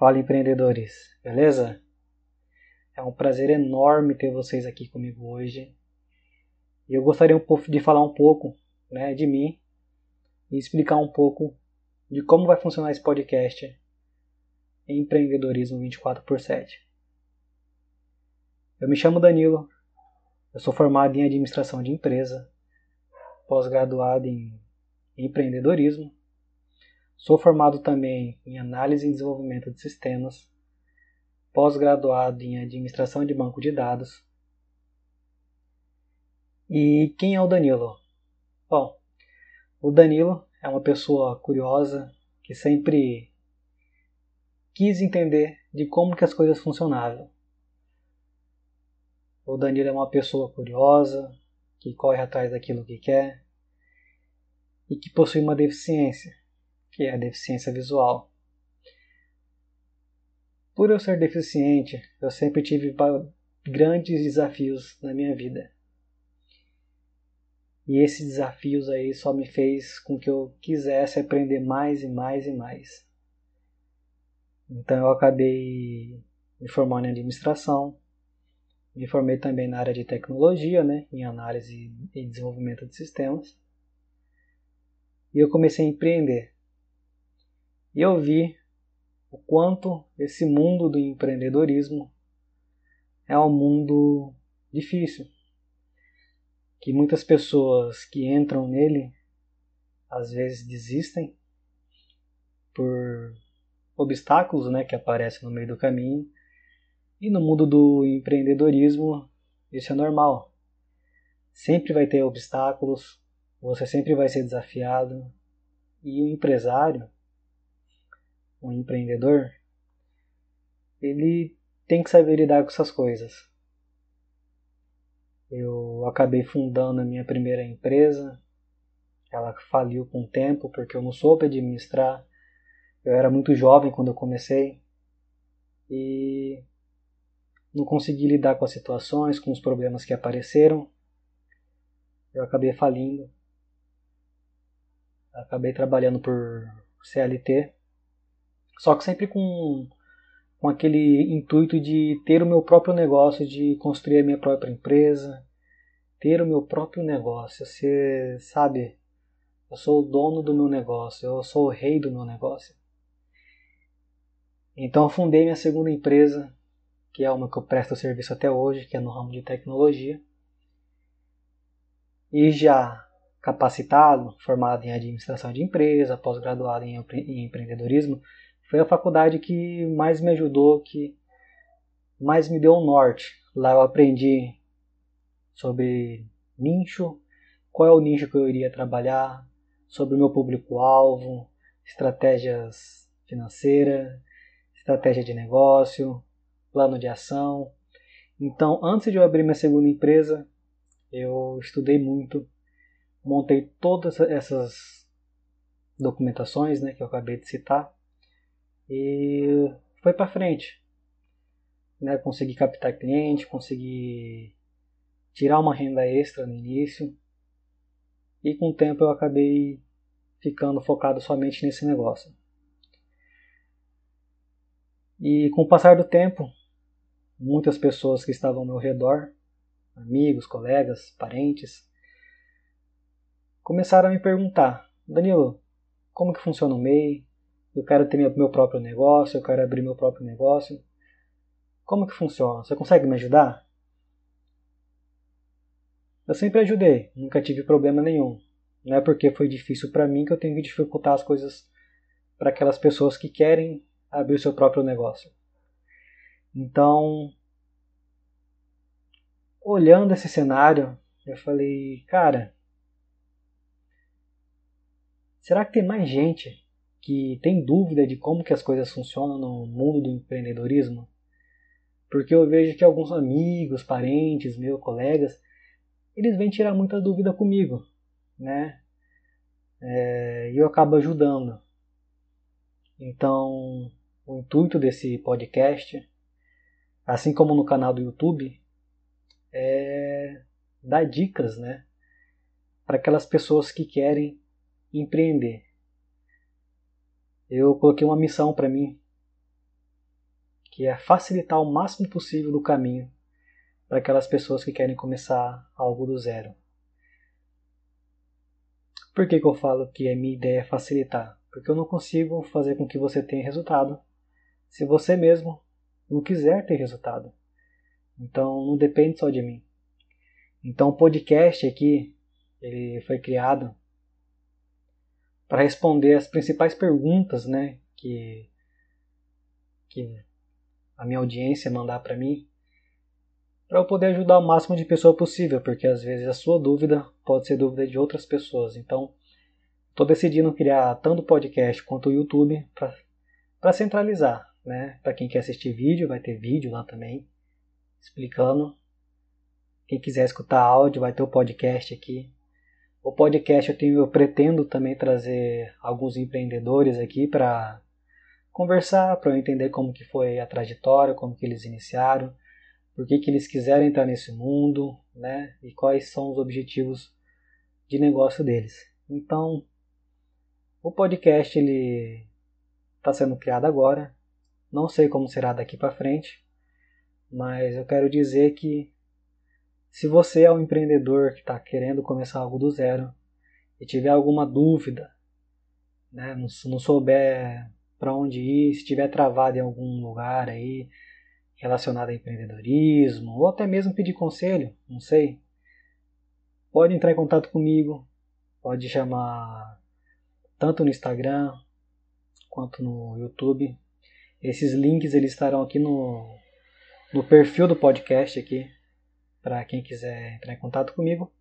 Fala empreendedores, beleza? É um prazer enorme ter vocês aqui comigo hoje. E eu gostaria um pouco de falar um pouco, né, de mim e explicar um pouco de como vai funcionar esse podcast Empreendedorismo 24 por 7. Eu me chamo Danilo, eu sou formado em administração de empresa, pós-graduado em empreendedorismo Sou formado também em análise e desenvolvimento de sistemas, pós-graduado em administração de banco de dados. E quem é o Danilo? Bom, o Danilo é uma pessoa curiosa que sempre quis entender de como que as coisas funcionavam. O Danilo é uma pessoa curiosa, que corre atrás daquilo que quer e que possui uma deficiência que é a deficiência visual. Por eu ser deficiente, eu sempre tive grandes desafios na minha vida. E esses desafios aí só me fez com que eu quisesse aprender mais e mais e mais. Então eu acabei me formando em administração, me formei também na área de tecnologia, né, em análise e desenvolvimento de sistemas. E eu comecei a empreender. E eu vi o quanto esse mundo do empreendedorismo é um mundo difícil. Que muitas pessoas que entram nele às vezes desistem por obstáculos né, que aparecem no meio do caminho. E no mundo do empreendedorismo isso é normal. Sempre vai ter obstáculos, você sempre vai ser desafiado. E o empresário, um empreendedor, ele tem que saber lidar com essas coisas. Eu acabei fundando a minha primeira empresa, ela faliu com o tempo porque eu não soube administrar. Eu era muito jovem quando eu comecei e não consegui lidar com as situações, com os problemas que apareceram. Eu acabei falindo. Acabei trabalhando por CLT só que sempre com, com aquele intuito de ter o meu próprio negócio, de construir a minha própria empresa, ter o meu próprio negócio. Você sabe, eu sou o dono do meu negócio, eu sou o rei do meu negócio. Então eu fundei minha segunda empresa, que é uma que eu presto serviço até hoje, que é no ramo de tecnologia. E já capacitado, formado em administração de empresa, pós-graduado em empreendedorismo, foi a faculdade que mais me ajudou, que mais me deu um norte. Lá eu aprendi sobre nicho, qual é o nicho que eu iria trabalhar, sobre o meu público-alvo, estratégias financeiras, estratégia de negócio, plano de ação. Então, antes de eu abrir minha segunda empresa, eu estudei muito, montei todas essas documentações né, que eu acabei de citar e foi para frente. Né? Consegui captar cliente, consegui tirar uma renda extra no início. E com o tempo eu acabei ficando focado somente nesse negócio. E com o passar do tempo, muitas pessoas que estavam ao meu redor, amigos, colegas, parentes, começaram a me perguntar: Danilo, como que funciona o MEI? Eu quero ter meu próprio negócio, eu quero abrir meu próprio negócio. Como que funciona? Você consegue me ajudar? Eu sempre ajudei, nunca tive problema nenhum. Não é porque foi difícil para mim que eu tenho que dificultar as coisas para aquelas pessoas que querem abrir o seu próprio negócio. Então, olhando esse cenário, eu falei, cara, será que tem mais gente que tem dúvida de como que as coisas funcionam no mundo do empreendedorismo, porque eu vejo que alguns amigos, parentes, meus colegas, eles vêm tirar muita dúvida comigo, né? É, e eu acabo ajudando. Então, o intuito desse podcast, assim como no canal do YouTube, é dar dicas, né? Para aquelas pessoas que querem empreender eu coloquei uma missão para mim que é facilitar o máximo possível do caminho para aquelas pessoas que querem começar algo do zero. Por que, que eu falo que a minha ideia é facilitar? Porque eu não consigo fazer com que você tenha resultado se você mesmo não quiser ter resultado. Então não depende só de mim. Então o podcast aqui ele foi criado para responder as principais perguntas, né, que que a minha audiência mandar para mim, para eu poder ajudar o máximo de pessoa possível, porque às vezes a sua dúvida pode ser dúvida de outras pessoas. Então, estou decidindo criar tanto o podcast quanto o YouTube para centralizar, né? Para quem quer assistir vídeo, vai ter vídeo lá também explicando. Quem quiser escutar áudio, vai ter o podcast aqui. O podcast eu, tenho, eu pretendo também trazer alguns empreendedores aqui para conversar, para eu entender como que foi a trajetória, como que eles iniciaram, por que, que eles quiseram entrar nesse mundo, né? E quais são os objetivos de negócio deles. Então, o podcast ele está sendo criado agora. Não sei como será daqui para frente, mas eu quero dizer que se você é um empreendedor que está querendo começar algo do zero e tiver alguma dúvida, né, não, não souber para onde ir, se estiver travado em algum lugar aí relacionado a empreendedorismo, ou até mesmo pedir conselho, não sei, pode entrar em contato comigo, pode chamar tanto no Instagram quanto no YouTube. Esses links eles estarão aqui no, no perfil do podcast aqui para quem quiser entrar em contato comigo.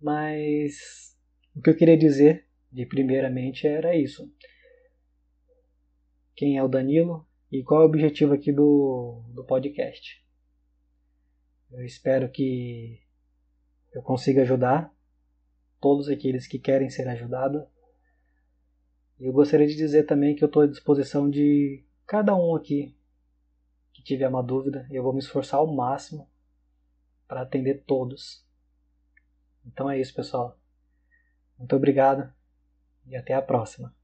Mas o que eu queria dizer de primeiramente era isso quem é o Danilo e qual é o objetivo aqui do, do podcast. Eu espero que eu consiga ajudar todos aqueles que querem ser ajudados. E eu gostaria de dizer também que eu estou à disposição de cada um aqui que tiver uma dúvida. Eu vou me esforçar ao máximo para atender todos. Então é isso, pessoal. Muito obrigado e até a próxima.